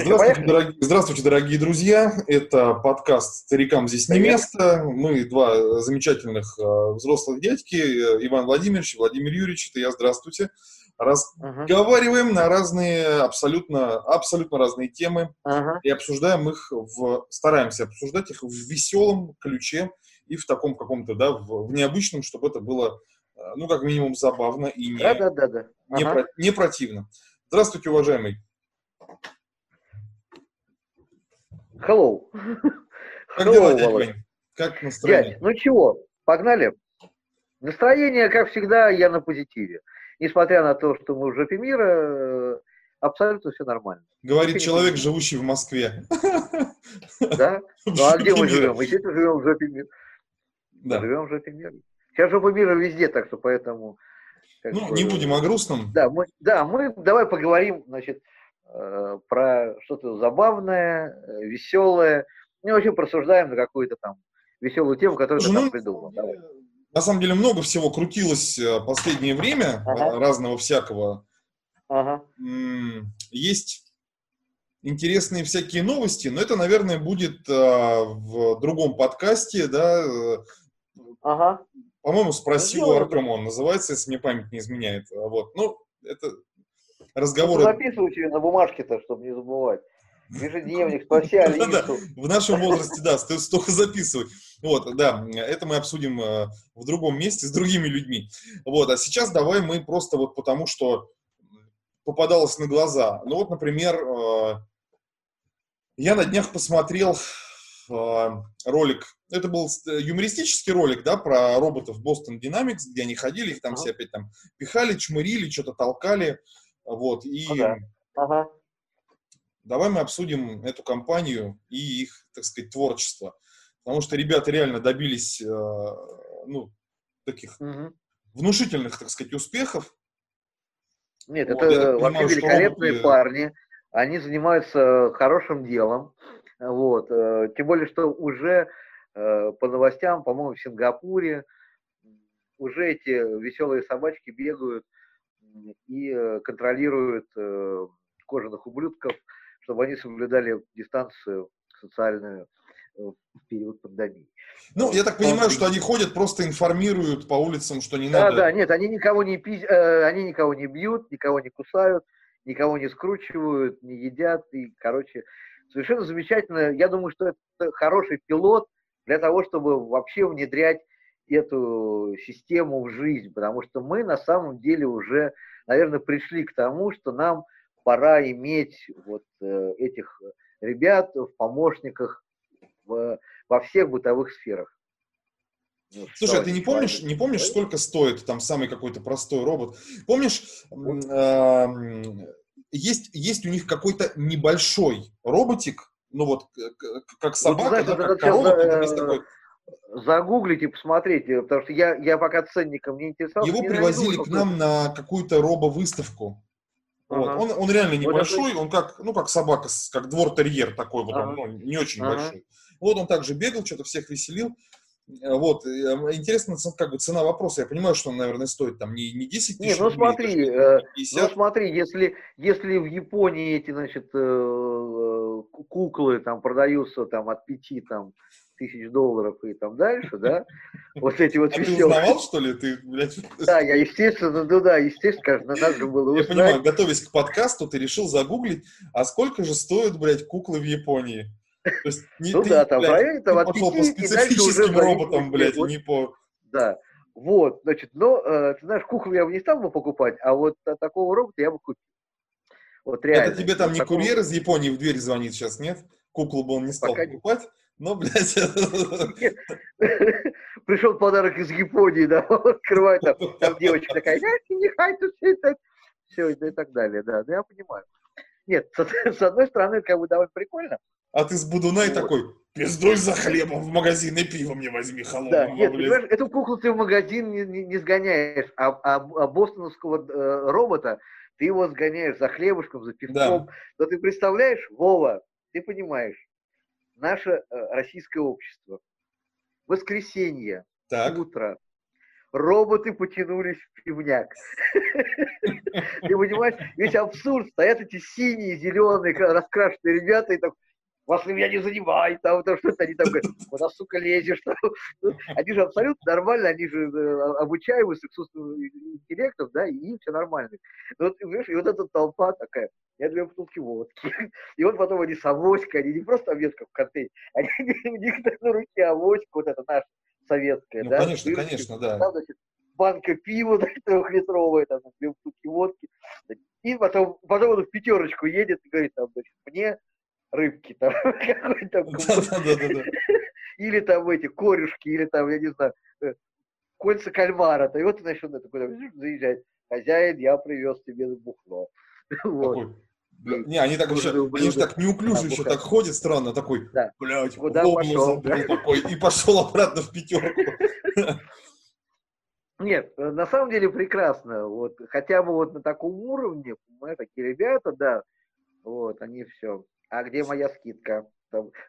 Здравствуйте, дорогие, здравствуйте, дорогие друзья. Это подкаст «Старикам здесь не место». Мы два замечательных э, взрослых дядьки, э, Иван Владимирович и Владимир Юрьевич. Это я, здравствуйте. Разговариваем uh-huh. на разные, абсолютно, абсолютно разные темы uh-huh. и обсуждаем их, в, стараемся обсуждать их в веселом ключе и в таком каком-то, да, в, в необычном, чтобы это было, э, ну, как минимум, забавно и не, да, да, да, да. Не, uh-huh. про, не противно. Здравствуйте, уважаемый. Hello. Как Hello, дела, Вань? Как настроение? Дядь, ну чего, погнали. Настроение, как всегда, я на позитиве. Несмотря на то, что мы в жопе мира, э, абсолютно все нормально. Говорит Вообще человек, живущий в Москве. Да? Ну а где мы живем? Мы действительно живем в жопе мира. Да. Живем в жопе мира. Сейчас жопа мира везде, так что поэтому... Ну, бы, не будем о грустном. Да, мы, да, мы давай поговорим, значит, про что-то забавное, э, веселое. Ну, вообще просуждаем на какую-то там веселую тему, которую Слушай, ты там ну, придумал. Давай. На самом деле много всего крутилось в последнее время, ага. разного всякого. Ага. Есть интересные всякие новости, но это, наверное, будет а, в другом подкасте, да. Ага. По-моему, спроси у Аркама он называется, если мне память не изменяет. Вот. Ну, это разговоры... Записывайте на бумажке-то, чтобы не забывать. Ежедневник, спроси Алису. В нашем возрасте, да, стоит столько записывать. Вот, да, это мы обсудим э, в другом месте с другими людьми. Вот, а сейчас давай мы просто вот потому, что попадалось на глаза. Ну вот, например, э, я на днях посмотрел э, ролик, это был юмористический ролик, да, про роботов Boston Dynamics, где они ходили, их там все опять там пихали, чмырили, что-то толкали. Вот, и ага. Ага. давай мы обсудим эту компанию и их, так сказать, творчество. Потому что ребята реально добились, э, ну, таких угу. внушительных, так сказать, успехов. Нет, вот, это вообще понимаю, великолепные роботы... парни. Они занимаются хорошим делом. Вот. Э, тем более, что уже э, по новостям, по-моему, в Сингапуре уже эти веселые собачки бегают и э, контролирует э, кожаных ублюдков, чтобы они соблюдали дистанцию социальную э, в период пандемии. Ну, я так понимаю, что они ходят, просто информируют по улицам, что не надо. Да, да, нет, они никого не пи... они никого не бьют, никого не кусают, никого не скручивают, не едят. И, короче, совершенно замечательно. Я думаю, что это хороший пилот для того, чтобы вообще внедрять эту систему в жизнь, потому что мы на самом деле уже, наверное, пришли к тому, что нам пора иметь вот э, этих ребят в помощниках в, во всех бытовых сферах. Ну, Слушай, а ты не помнишь, не помнишь, сколько стоит там самый какой-то простой робот? Помнишь, э, есть, есть у них какой-то небольшой роботик, ну вот как собака, вот, знаешь, да, как корова, сейчас, такой загуглите, посмотрите, потому что я, я пока ценником не интересовался. Его привозили к нам на какую-то робо-выставку. Ага. Вот. Он, он реально небольшой, он как, ну, как собака, как двор-терьер такой, вот ага. он, ну, не очень ага. большой. Вот он также бегал, что-то всех веселил. Э, вот, э, интересно, как бы цена вопроса. Я понимаю, что он, наверное, стоит там не, не 10 тысяч. Не, ну смотри, рублей, э, ну смотри, если, если в Японии эти, значит, куклы там продаются там от 5 там, тысяч долларов и там дальше, да, вот эти вот а веселые. ты узнавал, что ли? Ты, блядь... Да, я, естественно, ну да, естественно, конечно, надо было узнать. Я понимаю, готовясь к подкасту, ты решил загуглить, а сколько же стоят, блядь, куклы в Японии? То есть, не, ну ты, да, там, блядь, районе, там, от пошел по специфическим роботам, блядь, вот, не по... Да, вот, значит, но, э, ты знаешь, куклу я бы не стал бы покупать, а вот а, такого робота я бы купил. Вот реально. Это тебе там не такого... курьер из Японии в дверь звонит сейчас, нет? Куклу бы он не стал Пока... покупать? Ну, блядь. Пришел подарок из Японии, да, открывает, там, там девочка такая, не хай тут все, и так далее, да, ну я понимаю. Нет, с, одной стороны, это как бы довольно прикольно. А ты с Будуной вот. такой, пиздуй за хлебом в магазин и пиво мне возьми холодного. Да, нет, понимаешь, эту куклу ты в магазин не, не, не сгоняешь, а, а, а бостоновского э, робота ты его сгоняешь за хлебушком, за пивком. Да. Но ты представляешь, Вова, ты понимаешь, наше э, российское общество. Воскресенье, так. утро. роботы потянулись в пивняк. Ты понимаешь, весь абсурд, стоят эти синие, зеленые, раскрашенные ребята, и так, вас меня не занимает, там, там что-то они там говорят, куда, сука, лезешь, там. Они же абсолютно нормально, они же э, обучаемы с искусственным интеллектом, да, и им все нормально. И вот, и вот эта толпа такая, я две бутылки водки. И вот потом они с авоськой, они не просто авоська в контейнере, они у них на руке авоська, вот это наша советская, ну, да. конечно, конечно, да. Там, значит, банка пива трехлитровая, там, две бутылки водки. И потом, потом он в пятерочку едет и говорит, там, значит, мне рыбки там, какой там, или там эти корюшки, или там, я не знаю, э, кольца кальмара, то и вот, значит, он такой заезжает, хозяин, я привез тебе бухло. Вот. Не, они так еще, они же так неуклюже еще так ходят странно, такой, да. блядь, Куда пошел, да? такой, и пошел обратно в пятерку. Нет, э, на самом деле прекрасно. Вот хотя бы вот на таком уровне, мы такие ребята, да, вот, они все. А где моя скидка?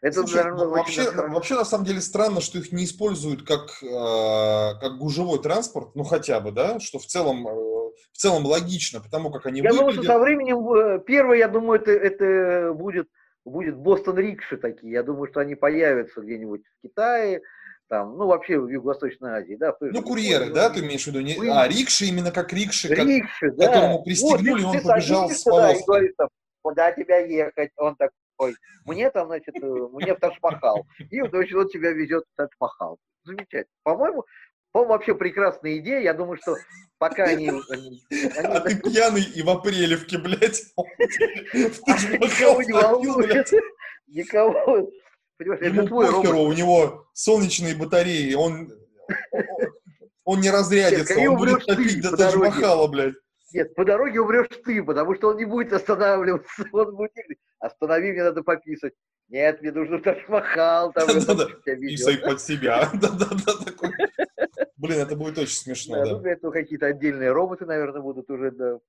Это, Слушай, наверное, вообще, вообще, на самом деле, странно, что их не используют как, э, как гужевой транспорт, ну, хотя бы, да, что в целом, э, в целом логично, потому как они Я выглядят... думаю, что со временем, э, первое, я думаю, это, это будет, будет Бостон Рикши такие, я думаю, что они появятся где-нибудь в Китае, там, ну, вообще в Юго-Восточной Азии, да. Ну, курьеры, да, ты имеешь в виду? Не... А, рикши именно как рикши, рикши как... да. которому пристегнули, вот, он побежал с повозкой. Да, и говорит, там, куда тебя ехать? Он такой, мне там, значит, э, мне в Ташмахал. И, значит, он тебя везет в Ташмахал. Замечательно. По-моему, по-моему, вообще прекрасная идея. Я думаю, что пока они... они, а ты пьяный и в апрелевке, блядь. Никого не волнует. Никого. Ему похеру, у него солнечные батареи, он, он не разрядится, он будет топить до Тадж-Махала, блядь. Нет, по дороге умрешь ты, потому что он не будет останавливаться. Он будет останови, мне надо пописать. Нет, мне нужно Тадж-Махал. Там, Писай под себя. Блин, это будет очень смешно, да. да. Ну, какие-то отдельные роботы, наверное, будут уже, да.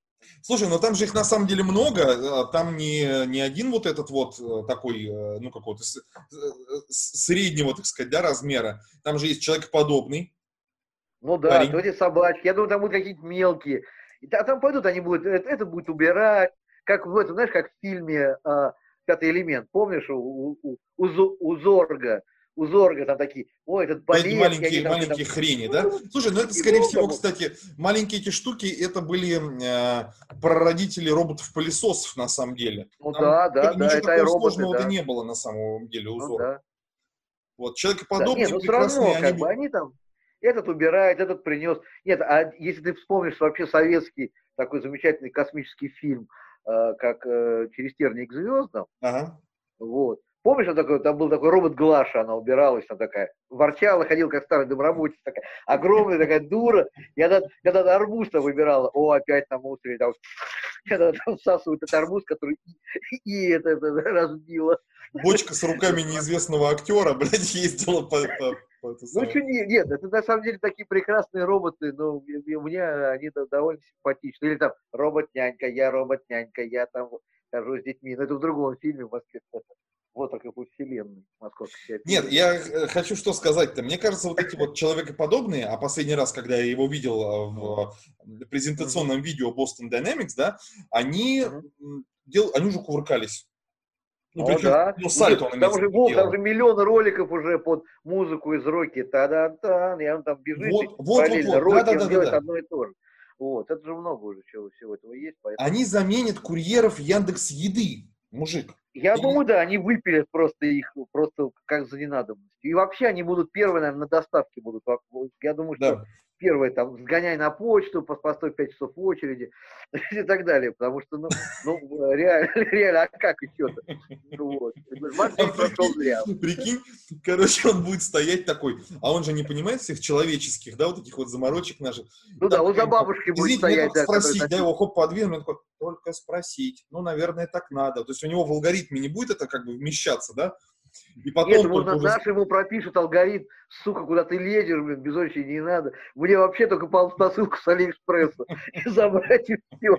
Слушай, ну там же их на самом деле много. А там не, не один вот этот вот э, такой, э, ну, какого-то э, среднего, так сказать, да, размера. Там же есть человекоподобный. Ну да, парень. эти собачки. Я думаю, там будут какие-то мелкие. А там пойдут, они будут, это, это будет убирать, как в этом, знаешь, как в фильме а, «Пятый элемент», помнишь, у, у, у, у Зорга, у Зорга там такие, ой, этот балет. Эти маленькие, там, маленькие там... хрени, да? Слушай, ну это, скорее всего, кстати, маленькие эти штуки, это были э, прародители роботов-пылесосов, на самом деле. Ну там, да, да, да, это такого роботы, сложного-то да. не было, на самом деле, у ну, Зорга. Да. Вот, человекоподобные, да, нет, ну, прекрасные, равно, они... Как бы, они там, этот убирает, этот принес. Нет, а если ты вспомнишь вообще советский такой замечательный космический фильм, э, как э, «Через тернии к звездам», ага. вот, Помнишь, он такой, там был такой робот Глаша, она убиралась, там такая, ворчала, ходила, как старый домработница, такая, огромная такая дура. Я когда, когда арбуз там выбирала, о, опять на мусоре, там, когда там всасывают этот арбуз, который и, и это, это разбила. Бочка с руками неизвестного актера, блядь, ездила по, по Ну, что нет, нет, это на самом деле такие прекрасные роботы, но мне они довольно симпатичны. Или там робот-нянька, я робот-нянька, я там хожу с детьми. Но это в другом фильме в Москве вот так такой вселенной московской. Нет, я э, хочу что сказать-то. Мне кажется, вот эти вот человекоподобные, а последний раз, когда я его видел э, в презентационном mm-hmm. видео Boston Dynamics, да, они, дел, они уже кувыркались. Ну, причем, да. ну, сальто он там, уже, Бог, там же миллион роликов уже под музыку из роки. Та-да-та, и он там бежит. Вот, вот, вот, вот. Роки, да, да, да, да. одно и то же. Вот, это же много уже чего всего этого есть. Поэтому... Они заменят курьеров Яндекс Еды, мужик. Я и... думаю, да, они выпилят просто их просто как за ненадобностью. И вообще они будут первые, наверное, на доставке будут. Я думаю, что да первое, там, сгоняй на почту, постой 5 часов в очереди и так далее, потому что, ну, ну реально, реально, а как еще-то? Ну, вот. прошел зря. Прикинь, короче, он будет стоять такой, а он же не понимает всех человеческих, да, вот этих вот заморочек наших. Ну да, он за бабушкой будет стоять. Да, спросить, да, его хоп, подвинул, он такой, только спросить, ну, наверное, так надо. То есть у него в алгоритме не будет это как бы вмещаться, да, и потом Нет, можно уже... Ему пропишет алгоритм, сука, куда ты лезешь, блин, без очереди не надо. Мне вообще только посылку с Алиэкспресса и забрать и все.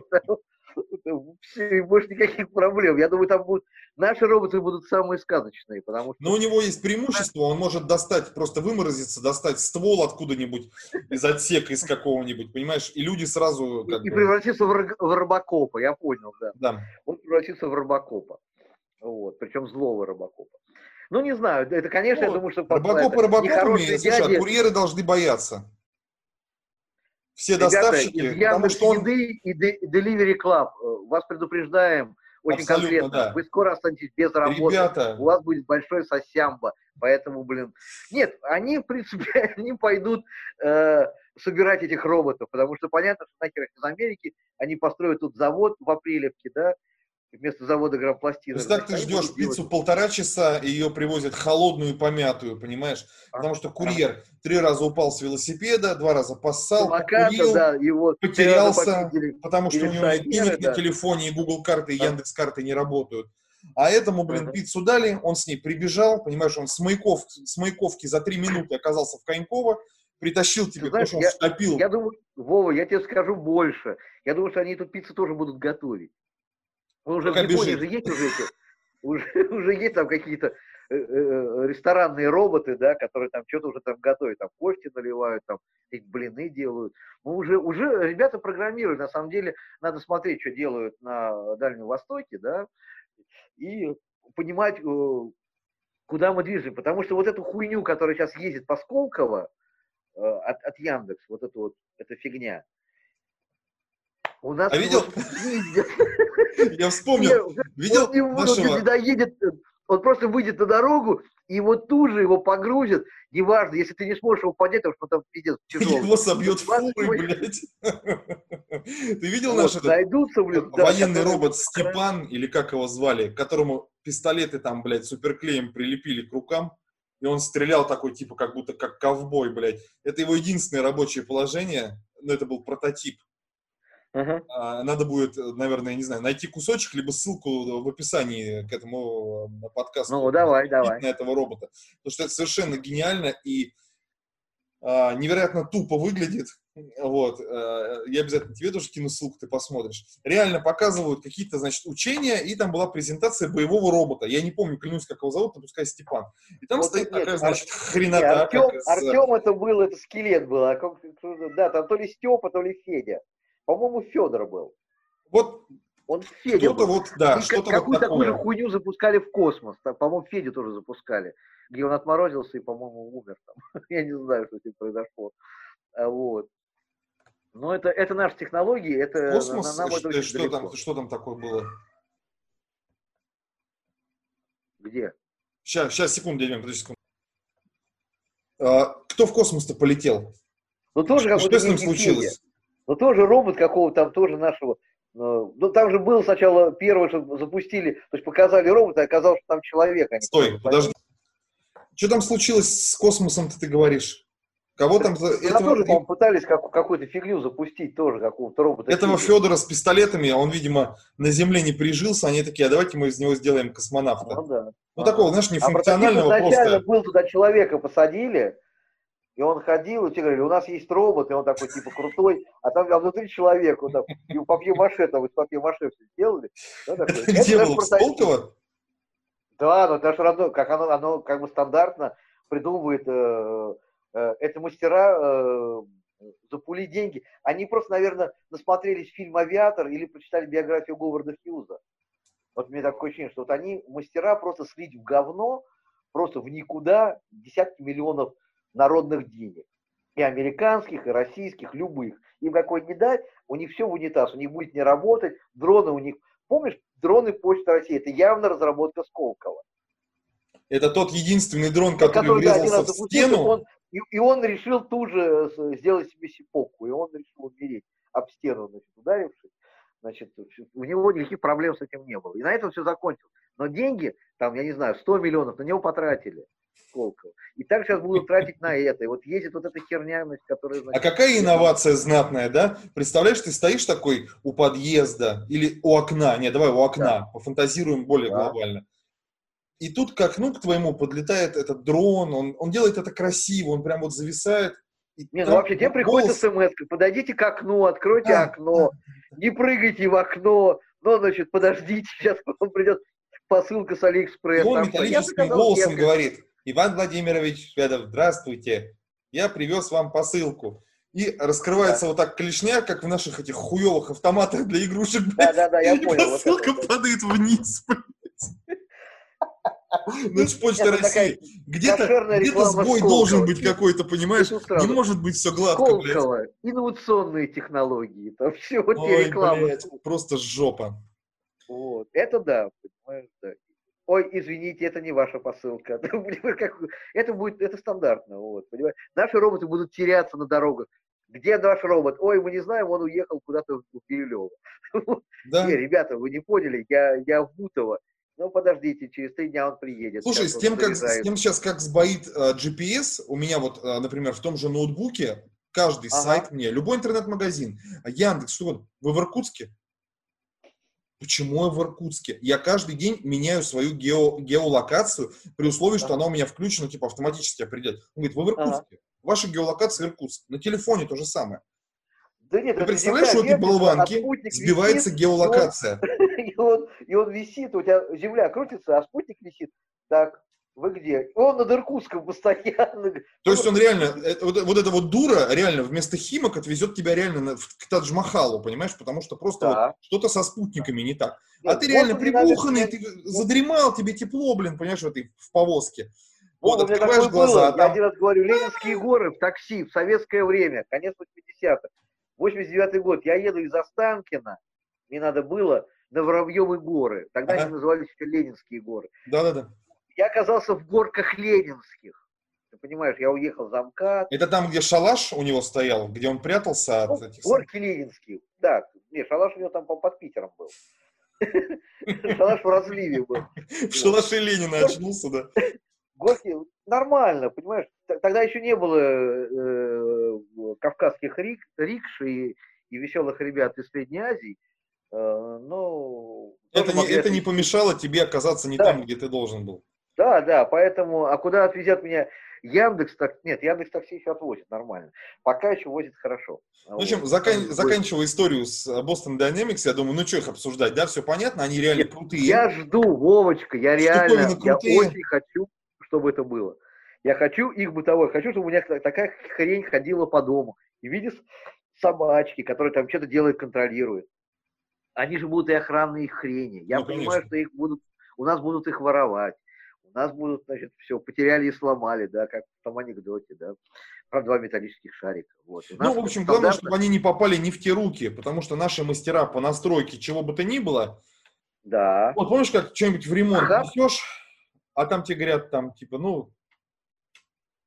Все, больше никаких проблем. Я думаю, там будут наши роботы будут самые сказочные, потому что... Но у него есть преимущество, он может достать, просто выморозиться, достать ствол откуда-нибудь из отсека, из какого-нибудь, понимаешь, и люди сразу... и, и превратиться в, в робокопа, я понял, да. Да. Он превратится в робокопа. Вот, причем злого робокопа. Ну, не знаю, это, конечно, ну, я думаю, что... Робокопы робокопами, слушай, а курьеры должны бояться. Все Ребята, доставщики, потому что он... еды и Delivery Club, э, вас предупреждаем очень Абсолютно, конкретно. Да. Вы скоро останетесь без работы. Ребята. У вас будет большой сосямба. Поэтому, блин... Нет, они, в принципе, они пойдут э, собирать этих роботов, потому что понятно, что нахер из Америки, они построят тут завод в Апрелевке, да, вместо завода грампластина. То есть так ты ждешь пиццу делать... полтора часа, и ее привозят холодную и помятую, понимаешь? А, Потому что курьер а. три раза упал с велосипеда, два раза поссал, Самоката, покурил, да, его потерялся, потому что у него денег да. на телефоне, и Google карты, и Яндекс карты не работают. А этому, блин, uh-huh. пиццу дали, он с ней прибежал, понимаешь, он с, Маяков, с Маяковки за три минуты оказался в Коньково, притащил тебе, знаешь, потому что он я, втопил. Я думаю, Вова, я тебе скажу больше. Я думаю, что они эту пиццу тоже будут готовить. Ну, уже Пока в Японии же есть уже эти, уже, уже есть там какие-то э, э, ресторанные роботы, да, которые там что-то уже там готовят, там кофе наливают, там блины делают. Ну, уже, уже ребята программируют, на самом деле, надо смотреть, что делают на Дальнем Востоке, да, и понимать, э, куда мы движем. Потому что вот эту хуйню, которая сейчас ездит по Сколково, от, от Яндекс, вот эту вот, эта фигня, у нас... А видел? Я вспомнил. Видел нашего... доедет, он просто выйдет на дорогу, и вот тут же его погрузят. Неважно, если ты не сможешь его поднять, потому что там пиздец тяжелый. Его собьет фурой, блядь. Ты видел наш найдутся, блин, военный робот Степан, или как его звали, которому пистолеты там, блядь, суперклеем прилепили к рукам, и он стрелял такой, типа, как будто как ковбой, блядь. Это его единственное рабочее положение, но это был прототип. Uh-huh. Надо будет, наверное, не знаю, найти кусочек, либо ссылку в описании к этому э, подкасту. Ну, давай, давай. На этого робота. Потому что это совершенно гениально и а, невероятно тупо выглядит. Вот. А, я обязательно тебе тоже кину ссылку, ты посмотришь. Реально показывают какие-то, значит, учения, и там была презентация боевого робота. Я не помню, клянусь, как его зовут, но пускай Степан. И там вот стоит нет, такая, значит, Ар... хренота. Артем, из... Артем это был, это скелет был. А как, да, там то ли Степа, то ли Федя. По-моему, Федор был. Вот он Федя что-то вот, да, что-то Какую вот такую же хуйню запускали в космос. По-моему, Федю тоже запускали. Где он отморозился и, по-моему, умер там. Я не знаю, что с ним произошло. А, вот. Но это, это наши технологии, это Космос, нам что, это что, там, что там такое было? Где? Сейчас, сейчас, секунду, Демьян, подожди секунду. А, кто в космос-то полетел? Ну, тоже что, что с ним случилось? Но тоже робот какого-то там тоже нашего. Э, ну, там же был сначала первое, что запустили, то есть показали робота, а оказалось, что там человек. А Стой, подожди. Что там случилось с космосом-то, ты говоришь? Кого там... Этого... тоже, по-моему, пытались как, какую-то фигню запустить тоже, какого-то робота. Этого Федора с пистолетами, он, видимо, на Земле не прижился, они такие, а давайте мы из него сделаем космонавта. Ну, да. Ну, а, такого, знаешь, нефункционального а просто... был туда человека, посадили, и он ходил, и те говорили, у нас есть робот, и он такой, типа, крутой, а там а внутри человек, вот так, и папье-маше, там, из папье-маше все сделали. Да, Где было, в Сколково? Да, но даже родное, как оно, оно как бы стандартно придумывает, э, э, это мастера э, запулить деньги. Они просто, наверное, насмотрелись фильм «Авиатор» или прочитали биографию Говарда Хьюза. Вот мне такое ощущение, что вот они, мастера, просто слить в говно, просто в никуда десятки миллионов народных денег. И американских, и российских, любых. Им какой не дать, у них все в унитаз, у них будет не работать, дроны у них... Помнишь, дроны Почты России, это явно разработка Сколково. Это тот единственный дрон, который, который врезался да, в стену. Он, и, и он решил тут же сделать себе сипоку, и он решил умереть об стену, значит, ударившись. Значит, у него никаких проблем с этим не было. И на этом все закончилось. Но деньги, там, я не знаю, 100 миллионов на него потратили. Сколково. И так сейчас будут тратить на это. И вот ездит вот эта херня, которая... Значит, а какая инновация знатная, да? Представляешь, ты стоишь такой у подъезда или у окна, не, давай у окна, да. пофантазируем более да. глобально. И тут к окну к твоему подлетает этот дрон, он, он делает это красиво, он прям вот зависает, Не, ну вообще, тебе приходит смс подойдите к окну, откройте окно, не прыгайте в окно, но, значит, подождите, сейчас вам придет посылка с Алиэкспресс. Он металлическим голосом говорит, Иван Владимирович Федов, здравствуйте, я привез вам посылку. И раскрывается да. вот так клешня, как в наших этих хуевых автоматах для игрушек. Да, да, да, я и понял. посылка вот падает вниз. Ну, это почта России. Где-то где сбой должен быть какой-то, понимаешь? Не может быть все гладко, Сколково. Инновационные технологии. Там все, вот Ой, реклама. Блядь, просто жопа. Вот. Это да, понимаешь, да. Ой, извините, это не ваша посылка. Это будет, это стандартно, вот, понимаешь? Наши роботы будут теряться на дорогах. Где наш робот? Ой, мы не знаем, он уехал куда-то в Перелево. Да. Не, ребята, вы не поняли, я, я в Бутово. Ну, подождите, через три дня он приедет. Слушай, с тем, как, с тем сейчас как сбоит э, GPS, у меня вот, uh, например, в том же ноутбуке, каждый ага. сайт мне, любой интернет-магазин, Яндекс, что вы в Иркутске? Почему я в Иркутске? Я каждый день меняю свою гео, геолокацию при условии, что она у меня включена, типа автоматически определяет. Он говорит, вы в Иркутске. Ваша геолокация Иркутск. На телефоне то же самое. Да нет, Ты представляешь, что эти болванки сбивается висит, геолокация. И он, и он висит, у тебя земля крутится, а спутник висит. Так, вы где? Он над Иркутском постоянно. То есть он реально, это, вот, вот эта вот дура реально вместо Химок отвезет тебя реально на, к Тадж-Махалу, понимаешь? Потому что просто да. вот что-то со спутниками не так. А Нет, а ты реально прибуханный, ты задремал, тебе тепло, блин, понимаешь, в этой в повозке. Вот, вот открываешь глаза. Было. Там... Я один раз говорю, Ленинские горы в такси в советское время, конец 80-х. 89 год, я еду из Останкина, мне надо было на Воробьевы горы. Тогда ага. они назывались еще Ленинские горы. Да-да-да. Я оказался в горках Ленинских. Ты понимаешь, я уехал за МКАД. Это там, где шалаш у него стоял, где он прятался от ну, этих... Горки Ленинские, да. Не, шалаш у него там под Питером был. Шалаш в разливе был. В шалаше Ленина очнулся, да. Горки нормально, понимаешь? Тогда еще не было э, кавказских рик, рикш и, веселых ребят из Средней Азии. Э, но это не, помешало тебе оказаться не там, где ты должен был. Да, да, поэтому, а куда отвезет меня Яндекс, так, нет, Яндекс такси еще отвозит нормально. Пока еще возит хорошо. Ну, в общем, вот. закан, заканчивая историю с Boston Dynamics, я думаю, ну что их обсуждать, да, все понятно, они реально нет, крутые. Я жду, Вовочка, я реально, я очень хочу, чтобы это было. Я хочу их бытовой, хочу, чтобы у меня такая хрень ходила по дому. И видишь собачки, которые там что-то делают, контролируют. Они же будут и охранные хрени. Я ну, понимаю, конечно. что их будут, у нас будут их воровать. Нас будут, значит, все, потеряли и сломали, да, как в том анекдоте, да, про два металлических шарика. Вот. Ну, в общем, главное, чтобы они не попали не в те руки, потому что наши мастера по настройке чего бы то ни было, да. Вот помнишь, как что-нибудь в ремонт ага. несешь, а там тебе говорят, там, типа, ну,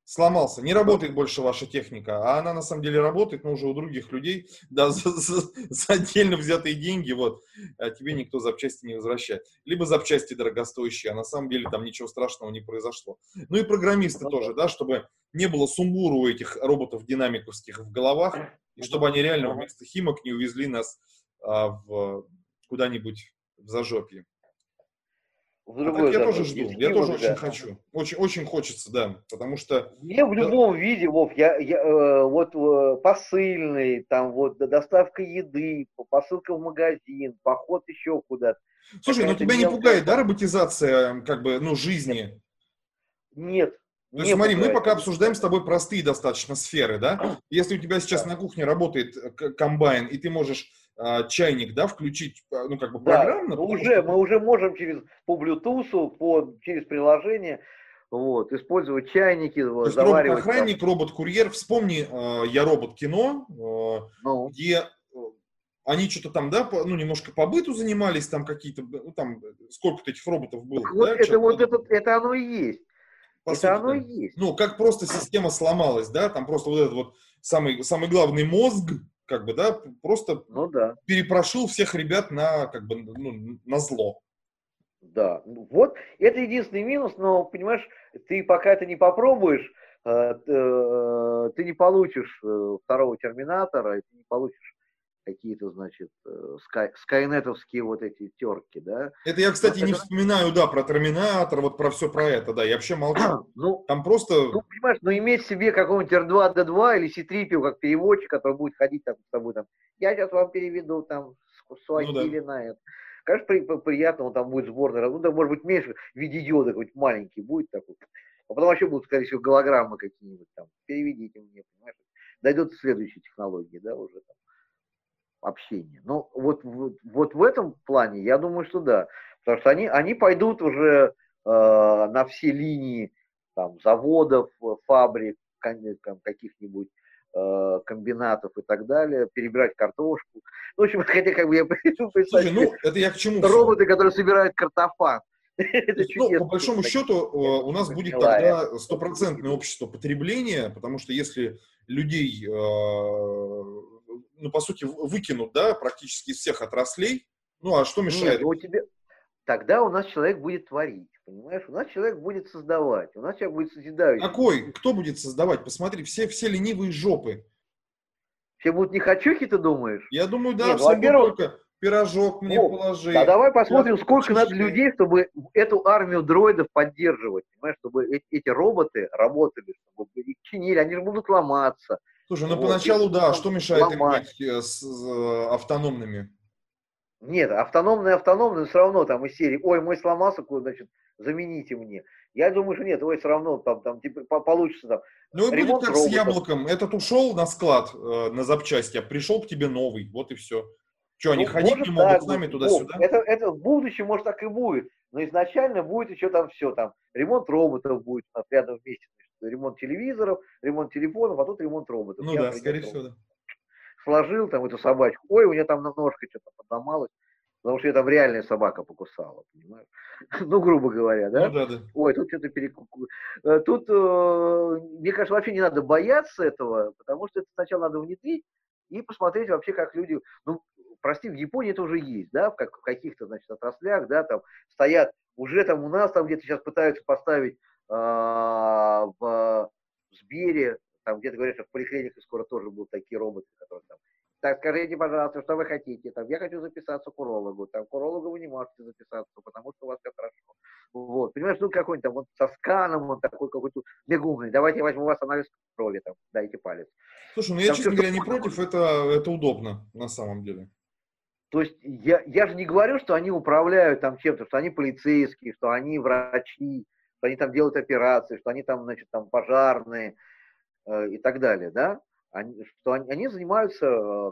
сломался, не работает больше ваша техника, а она на самом деле работает, но уже у других людей, да, за, за, за отдельно взятые деньги, вот, а тебе никто запчасти не возвращает. Либо запчасти дорогостоящие, а на самом деле там ничего страшного не произошло. Ну и программисты ну, тоже, да, чтобы не было сумбура у этих роботов динамиковских в головах, и чтобы они реально вместо химок не увезли нас а, в куда-нибудь в зажопье в другой а я тоже жду, я тоже очень хочу. Очень, очень хочется, да, потому что... Мне в любом да. виде, Вов, я, я, э, вот э, посыльный, там вот доставка еды, посылка в магазин, поход еще куда-то. Слушай, но ну тебя не пугает, да, роботизация, как бы, ну, жизни? Нет. То есть, смотри, мы пока обсуждаем с тобой простые достаточно сферы, да? Если у тебя сейчас да. на кухне работает э, комбайн, и ты можешь а, чайник, да, включить, а, ну, как бы программно. Да, уже, что... мы уже можем через, по Bluetooth, по, через приложение, вот, использовать чайники, То есть робот-охранник, робот-курьер, вспомни, э, я робот-кино, э, ну. где они что-то там, да, по, ну, немножко по быту занимались, там какие-то, ну, там, сколько-то этих роботов было. Вот да, это вот это, это оно и есть. По это сути, оно и есть. Ну, как просто система сломалась, да, там просто вот этот вот самый, самый главный мозг, как бы, да, просто ну, да. перепрошил всех ребят на, как бы, ну, на зло. Да, ну вот, это единственный минус, но, понимаешь, ты пока это не попробуешь, э, э, ты не получишь э, второго Терминатора, ты не получишь какие-то, значит, э, скай, скайнетовские вот эти терки, да. Это я, кстати, вот не это... вспоминаю, да, про Терминатор, вот про все про это, да, я вообще молчу. ну, Там просто... Ну, понимаешь, ну, иметь себе какого-нибудь R2-D2 или C-3PO как переводчик, который будет ходить там с тобой, там, я сейчас вам переведу, там, Суахили ну, да. на это. Конечно, при, приятно, он там будет сборный, ну, да, может быть, меньше, в виде диода какой-нибудь маленький будет такой. А потом вообще будут, скорее всего, голограммы какие-нибудь там. Переведите мне, понимаешь? Дойдет следующие технологии, да, уже там общения. Но вот, вот, вот в этом плане я думаю, что да. Потому что они, они пойдут уже э, на все линии там, заводов, фабрик, каких-нибудь э, комбинатов и так далее, перебирать картошку. Ну, в общем, хотя как бы я Слушай, ну, это я к чему роботы, все? которые собирают картофан. Ну, по большому счету, э, у нас будет тогда стопроцентное общество потребления, потому что если людей, э, ну, по сути, выкинут, да, практически из всех отраслей, ну, а что мешает? Нет, у тебя... Тогда у нас человек будет творить, понимаешь? У нас человек будет создавать, у нас человек будет созидающий. Какой? Кто будет создавать? Посмотри, все, все ленивые жопы. Все будут не нехочухи, ты думаешь? Я думаю, да, Нет, все будут только пирожок мне ну, положи. А давай посмотрим, сколько надо людей, чтобы эту армию дроидов поддерживать, понимаешь, чтобы эти, эти роботы работали, чтобы их чинили, они же будут ломаться. Слушай, ну вот, поначалу да, что мешает ломать. им быть с, с, автономными? Нет, автономные, автономные, но все равно там из серии, ой, мой сломался, значит, замените мне. Я думаю, что нет, ой, все равно там, там типа, получится там. Ну и будет как роботов. с яблоком. Этот ушел на склад, э, на запчасти, а пришел к тебе новый, вот и все. Что, они ну, ходить не могут так, с нами туда-сюда? Это, это в будущем, может, так и будет. Но изначально будет еще там все. Там ремонт роботов будет у нас рядом вместе. Ремонт телевизоров, ремонт телефонов, а тут ремонт роботов. Ну Я да, скорее всего, да. Сложил там эту собачку. Ой, у нее там ножка что-то подломалась. Потому что я там реальная собака покусала, понимаешь? ну, грубо говоря, да? Ну, да, да. Ой, тут что-то перекуку. Э, тут, э, мне кажется, вообще не надо бояться этого, потому что это сначала надо внедрить и посмотреть вообще, как люди... Ну, прости, в Японии это уже есть, да, в, как, в каких-то, значит, отраслях, да, там стоят, уже там у нас там где-то сейчас пытаются поставить в, в Сбере, там где-то говорят, что в поликлиниках скоро тоже будут такие роботы, которые там, так, скажите, пожалуйста, что вы хотите, там, я хочу записаться к урологу, там, к урологу вы не можете записаться, потому что у вас все хорошо. Вот, понимаешь, ну какой-нибудь там вот со сканом, он такой какой-то бегумный, давайте я возьму у вас анализ крови, там, дайте палец. Слушай, ну я, там честно говоря, не против, это, это удобно, на самом деле. То есть я, я же не говорю, что они управляют там чем-то, что они полицейские, что они врачи, что они там делают операции, что они там, значит, там пожарные э, и так далее, да? Они, что они, они занимаются э,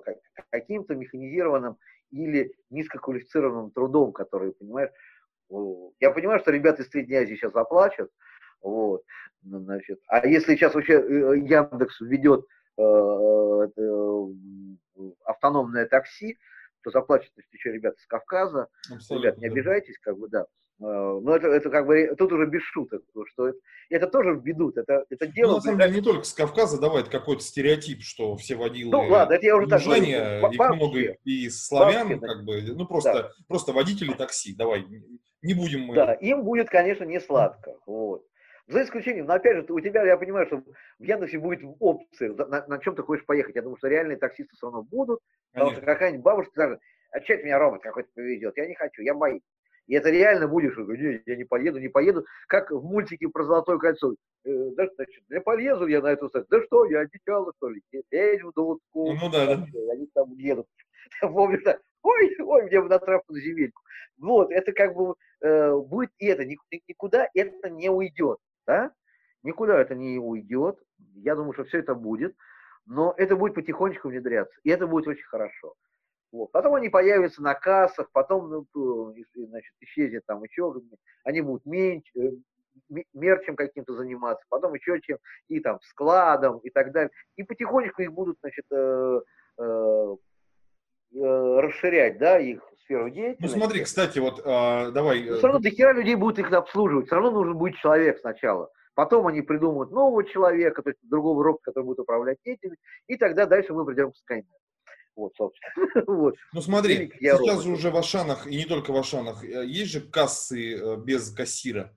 каким-то механизированным или низкоквалифицированным трудом, который, понимаешь, я понимаю, что ребята из Средней Азии сейчас заплачут, вот, значит, а если сейчас вообще э, Яндекс введет э, э, автономное такси, то есть еще ребята с Кавказа. Абсолютно, Ребят, не обижайтесь, как бы, да. А, но это, это как бы, тут уже без шуток, что это, это тоже введут, это, это дело... Ну, на самом деле, не только с Кавказа, давай, это какой-то стереотип, что все водилы... Ну, ладно, это я уже так говорю. Их много и славян, бабки, как бы, ну, просто, да. просто водители такси, давай, не будем мы... Да, им будет, конечно, не сладко, вот. За исключением, но опять же, у тебя, я понимаю, что в Яндексе будет опция, на, на чем ты хочешь поехать. Я думаю, что реальные таксисты все равно будут, потому Конечно. что какая-нибудь бабушка скажет, а что это меня робот какой-то повезет? Я не хочу, я боюсь. И это реально будешь, я не поеду, не поеду. Как в мультике про Золотое кольцо. Э, да, значит, не полезу я на эту сторону. Да что, я одичала, что ли? Лезь в дудку. Ну да, да. Они там едут. Помню, да. Ой, ой, мне бы на травку на земельку. Вот, это как бы э, будет и это, никуда это не уйдет да? Никуда это не уйдет. Я думаю, что все это будет. Но это будет потихонечку внедряться. И это будет очень хорошо. Вот. Потом они появятся на кассах, потом ну, значит, исчезнет там еще, они будут меньше, э, мерчем каким-то заниматься, потом еще чем, и там складом и так далее. И потихонечку их будут, значит, э, э, э, расширять, да, их сферу деятельности. Ну смотри, кстати, вот э, давай. Но все равно до хера людей будет их обслуживать, все равно нужен будет человек сначала. Потом они придумают нового человека, то есть другого робота, который будет управлять этим, и тогда дальше мы придем к Skynet. Вот, собственно. вот. Ну смотри, сейчас робот. же уже в Ашанах, и не только в Ашанах, э, есть же кассы э, без кассира.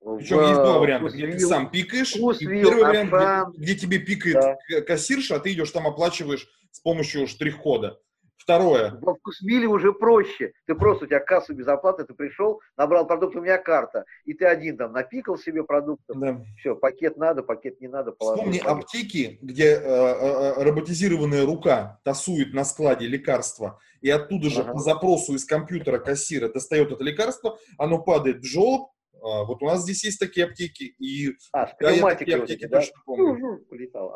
Причем в, есть два варианта, где ты сам пикаешь, и первый вариант, где, где тебе пикает да. кассирша, а ты идешь там оплачиваешь с помощью штрих-кода. Второе. Во вкусмиле уже проще. Ты просто, у тебя касса без оплаты, ты пришел, набрал продукт, у меня карта, и ты один там напикал себе продуктов. Да. Все, пакет надо, пакет не надо. Положил, Вспомни пакет. аптеки, где э, э, э, роботизированная рука тасует на складе лекарства, и оттуда же ага. по запросу из компьютера кассира достает это лекарство, оно падает в желоб, а, вот у нас здесь есть такие аптеки, и а, да, я такие аптеки да? точно помню.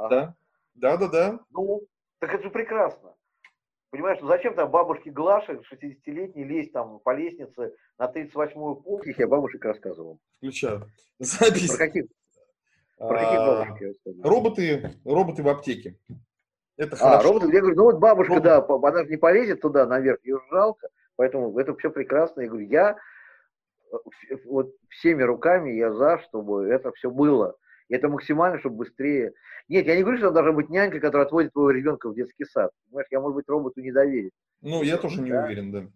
Да, да, да, да. Ну, так это же прекрасно. Понимаешь, ну зачем там бабушке Глаше, 60-летней, лезть там по лестнице на 38-ю полку? Я бабушек рассказывал. Включаю. Запись. Про каких? Про каких а, бабушек я рассказывал? Роботы, роботы в аптеке. Это а, хорошо. роботы, я говорю, ну вот бабушка, Робот. да, она же не полезет туда наверх, ее жалко, поэтому это все прекрасно. Я говорю, я э, вот всеми руками я за, чтобы это все было. И это максимально, чтобы быстрее. Нет, я не говорю, что должна быть нянька, которая отводит твоего ребенка в детский сад. Понимаешь, я, может быть, роботу не доверен. Ну, я тоже не да? уверен, да.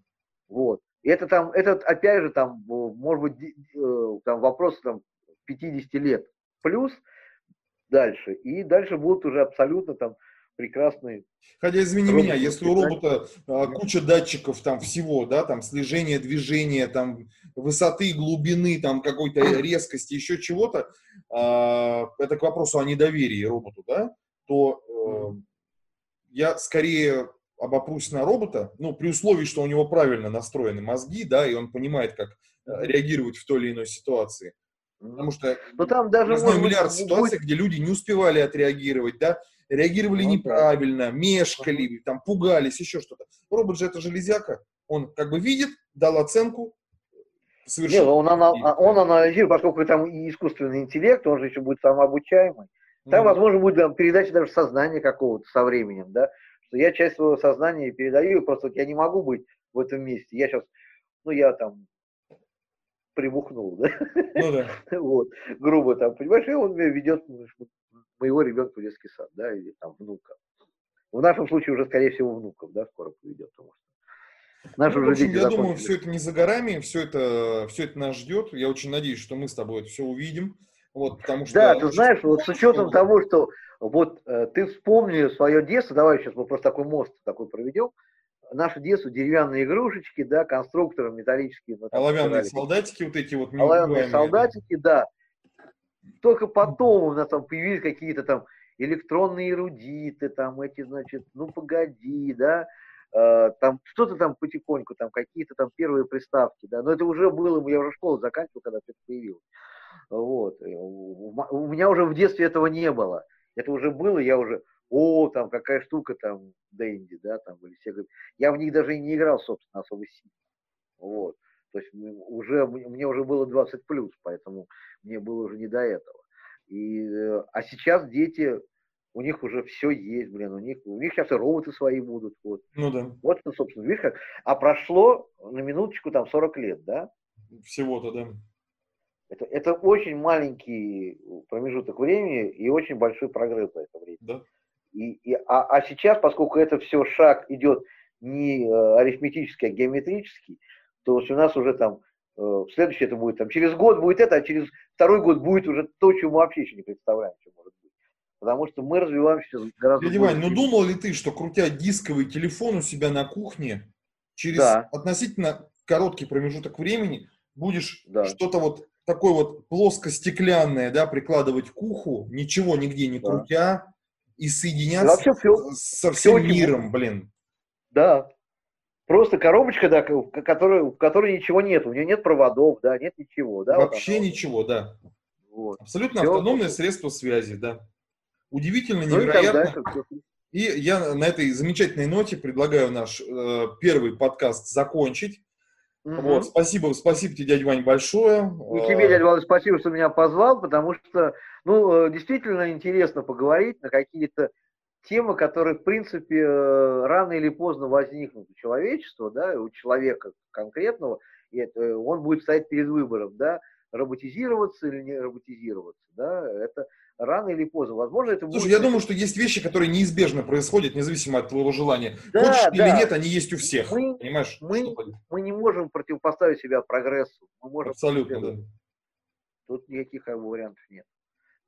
Вот. И это там, это опять же там, может быть, э, там вопрос там 50 лет плюс дальше. И дальше будут уже абсолютно там прекрасный. Хотя, извини робот, меня, если у робота а, куча датчиков там всего, да, там слежение движения, там высоты, глубины, там какой-то резкости, еще чего-то, а, это к вопросу о недоверии роботу, да, то э, я скорее обопрусь на робота, ну, при условии, что у него правильно настроены мозги, да, и он понимает, как э, реагировать в той или иной ситуации. Потому что Но там даже я знаю миллиард ситуаций, где люди не успевали отреагировать, да, реагировали ну, неправильно, мешкали, там, пугались, еще что-то. Робот же это железяка, он как бы видит, дал оценку, совершенно... Нет, он, ана, он анализирует, поскольку там и искусственный интеллект, он же еще будет самообучаемый. Там, mm-hmm. возможно, будет там, передача даже сознания какого-то со временем, да, что я часть своего сознания передаю, просто вот я не могу быть в этом месте. Я сейчас, ну, я там прибухнул, да? Ну да. вот, грубо там, понимаешь, и он меня ведет моего ребенка в детский сад, да, или там внука. В нашем случае уже, скорее всего, внуков, да, скоро поведет, потому что наши ну, уже общем, Я думаю, все это не за горами, все это, все это нас ждет. Я очень надеюсь, что мы с тобой это все увидим. Вот, потому что да, ты знаешь, вот с учетом того, что вот э, ты вспомни свое детство, давай сейчас мы просто такой мост такой проведем, наше детство, деревянные игрушечки, да, конструкторы металлические. Оловянные солдатики вот эти вот. Оловянные солдатики, да. Только потом у нас там появились какие-то там электронные эрудиты, там эти, значит, ну погоди, да, э, там что-то там потихоньку, там какие-то там первые приставки, да, но это уже было, я уже школу заканчивал, когда это появилось. Вот. У меня уже в детстве этого не было. Это уже было, я уже, о, там какая штука там, Дэнди, да, там, или все. Я в них даже и не играл, собственно, особо сильно. Вот. То есть уже, мне уже было 20 плюс, поэтому мне было уже не до этого. И, э, а сейчас дети, у них уже все есть, блин, у них, у них сейчас и роботы свои будут. Вот. Ну да. Вот, собственно, видишь как. А прошло на минуточку там 40 лет, да? Всего-то, да. Это, это очень маленький промежуток времени и очень большой прогресс за это время. Да. И, и, а, а сейчас, поскольку это все шаг идет не э, арифметический, а геометрический, то есть у нас уже там э, следующее это будет там через год будет это, а через второй год будет уже то, чего мы вообще еще не представляем, что может быть. Потому что мы развиваемся гораздо Дядя Вань, ну думал ли ты, что крутя дисковый телефон у себя на кухне, через да. относительно короткий промежуток времени будешь да. что-то вот такое вот плоско-стеклянное, да, прикладывать к уху, ничего нигде не крутя, да. и соединяться вообще все, со всем все миром, блин. Да. Просто коробочка, да, в которой, в которой ничего нет, у нее нет проводов, да, нет ничего, да. Вообще вот ничего, да. Вот. Абсолютно все автономное средство связи, да. Удивительно, ну, невероятно. И, и я на этой замечательной ноте предлагаю наш э, первый подкаст закончить. Угу. Вот, спасибо, спасибо тебе, дядя Вань, большое. И тебе, дядя Вань, спасибо, что меня позвал, потому что, ну, э, действительно интересно поговорить на какие-то темы, которые, в принципе, э, рано или поздно возникнут у человечества, да, у человека конкретного, и это, э, он будет стоять перед выбором, да, роботизироваться или не роботизироваться, да, это рано или поздно. Возможно, это Слушай, будет... я думаю, что есть вещи, которые неизбежно происходят, независимо от твоего желания. Да, Хочешь да. или нет, они есть у всех. Мы, понимаешь? Мы, мы не можем противопоставить себя прогрессу. Мы можем Абсолютно, да. Тут никаких как бы, вариантов нет.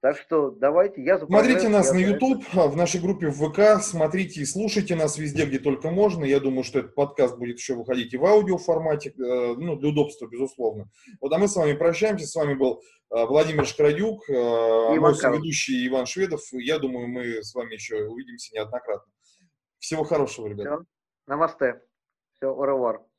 Так что давайте, я Смотрите нас на YouTube, в нашей группе в ВК, смотрите и слушайте нас везде, где только можно. Я думаю, что этот подкаст будет еще выходить и в аудио формате, э, ну, для удобства, безусловно. Вот, а мы с вами прощаемся. С вами был э, Владимир Шкрадюк, э, мой ведущий Иван Шведов. Я думаю, мы с вами еще увидимся неоднократно. Всего хорошего, ребята. Все. Намасте. Все, au